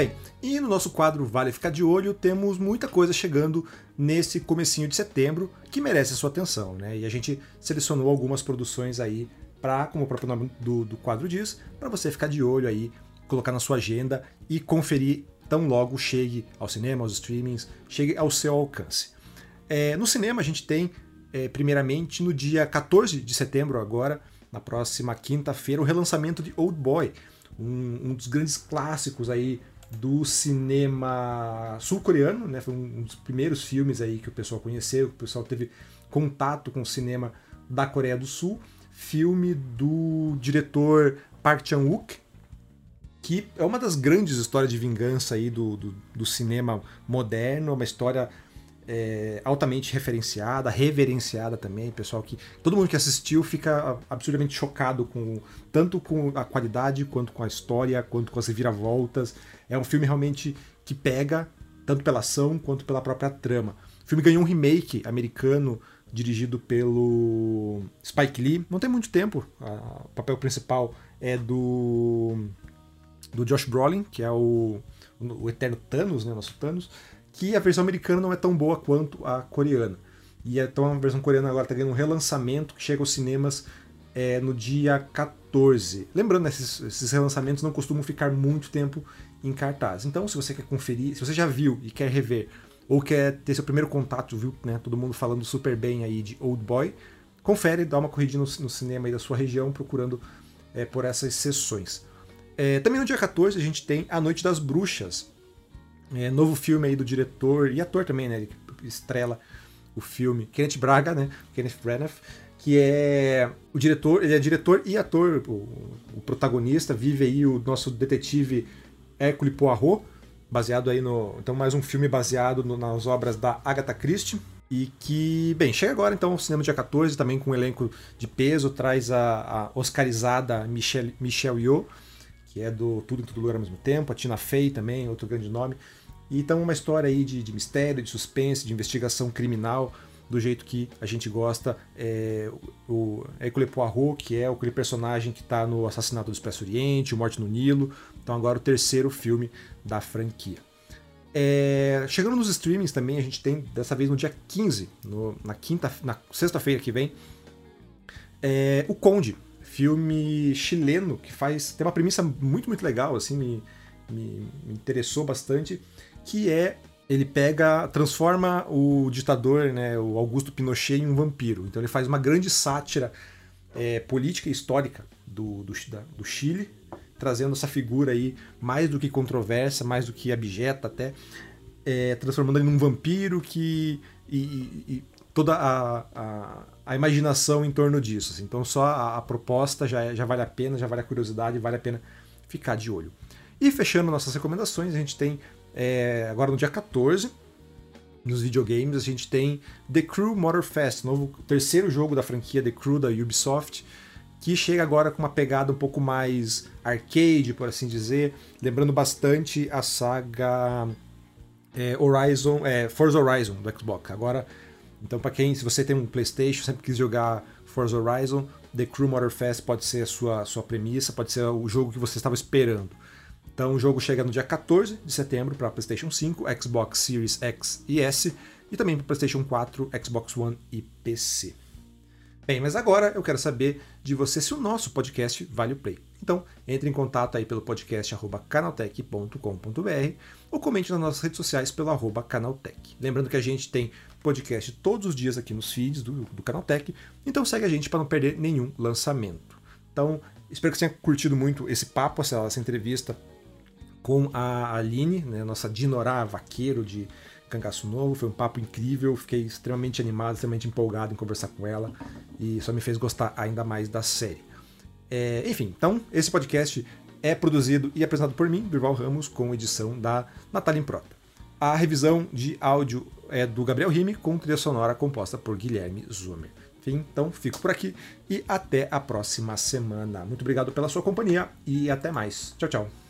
Bem, e no nosso quadro Vale Ficar de Olho, temos muita coisa chegando nesse comecinho de setembro que merece a sua atenção, né? E a gente selecionou algumas produções aí para, como o próprio nome do, do quadro diz, para você ficar de olho aí, colocar na sua agenda e conferir tão logo chegue ao cinema, aos streamings, chegue ao seu alcance. É, no cinema a gente tem, é, primeiramente, no dia 14 de setembro agora, na próxima quinta-feira, o relançamento de Old Boy, um, um dos grandes clássicos aí do cinema sul-coreano, né? Foi um dos primeiros filmes aí que o pessoal conheceu, que o pessoal teve contato com o cinema da Coreia do Sul. Filme do diretor Park Chan-wook, que é uma das grandes histórias de vingança aí do, do, do cinema moderno, uma história é, altamente referenciada, reverenciada também, pessoal que todo mundo que assistiu fica absurdamente chocado com tanto com a qualidade quanto com a história, quanto com as reviravoltas. É um filme realmente que pega tanto pela ação quanto pela própria trama. O filme ganhou um remake americano dirigido pelo Spike Lee. Não tem muito tempo. O papel principal é do do Josh Brolin, que é o, o eterno Thanos, né, nosso Thanos que a versão americana não é tão boa quanto a coreana. E então a versão coreana agora está ganhando um relançamento que chega aos cinemas é, no dia 14. Lembrando, né, esses, esses, relançamentos não costumam ficar muito tempo em cartaz. Então, se você quer conferir, se você já viu e quer rever, ou quer ter seu primeiro contato, viu né, todo mundo falando super bem aí de Old Boy, confere, dá uma corridinha no, no cinema aí da sua região procurando é, por essas sessões. É, também no dia 14 a gente tem A Noite das Bruxas, é, novo filme aí do diretor e ator também, né? Ele estrela o filme. Kenneth Braga, né? Kenneth Branagh, que é o diretor, ele é diretor e ator, o, o protagonista, vive aí o nosso detetive Hercule Poirot, baseado aí no, então mais um filme baseado no, nas obras da Agatha Christie. e que, bem, chega agora então ao cinema dia 14, também com um elenco de peso, traz a, a oscarizada Michelle, Michelle Yeoh, que é do Tudo em Todo Lugar ao mesmo tempo, a Tina Fey também, outro grande nome. E então uma história aí de, de mistério, de suspense, de investigação criminal, do jeito que a gente gosta. É, o Hercule Poirot, que é aquele personagem que está no Assassinato do Expresso Oriente, o Morte no Nilo. Então agora o terceiro filme da franquia. É, chegando nos streamings também, a gente tem dessa vez no dia 15, no, na quinta, na sexta-feira que vem, é, o Conde, filme chileno que faz tem uma premissa muito muito legal, assim me, me, me interessou bastante, que é ele pega, transforma o ditador, né, o Augusto Pinochet, em um vampiro. Então ele faz uma grande sátira é, política e histórica do, do, da, do Chile trazendo essa figura aí mais do que controversa, mais do que abjeta até, é, transformando ele num vampiro que. e, e, e toda a, a, a, imaginação em torno disso. Assim. Então só a, a, proposta já, já vale a pena, já vale a curiosidade, vale a pena ficar de olho. E fechando nossas recomendações, a gente tem é, agora no dia 14, nos videogames, a gente tem The Crew Motorfest, novo terceiro jogo da franquia The Crew da Ubisoft que chega agora com uma pegada um pouco mais arcade, por assim dizer, lembrando bastante a saga é, Horizon, é, Forza Horizon do Xbox. Agora, então para quem, se você tem um PlayStation, sempre quis jogar Forza Horizon, The Crew Motorfest pode ser a sua, sua premissa, pode ser o jogo que você estava esperando. Então o jogo chega no dia 14 de setembro para PlayStation 5, Xbox Series X e S e também para PlayStation 4, Xbox One e PC. Bem, mas agora eu quero saber de você se o nosso podcast vale o play. Então, entre em contato aí pelo podcast canaltech.com.br ou comente nas nossas redes sociais pelo arroba canaltech. Lembrando que a gente tem podcast todos os dias aqui nos feeds do, do Canaltech, então segue a gente para não perder nenhum lançamento. Então, espero que você tenha curtido muito esse papo, essa, essa entrevista com a Aline, né, nossa Dinorá vaqueiro de Cangaço Novo. Foi um papo incrível, fiquei extremamente animado, extremamente empolgado em conversar com ela e só me fez gostar ainda mais da série. É, enfim, então, esse podcast é produzido e apresentado por mim, Durval Ramos, com edição da Natália Improta. A revisão de áudio é do Gabriel Rime, com trilha sonora composta por Guilherme Zumer. Enfim, então fico por aqui e até a próxima semana. Muito obrigado pela sua companhia e até mais. Tchau, tchau.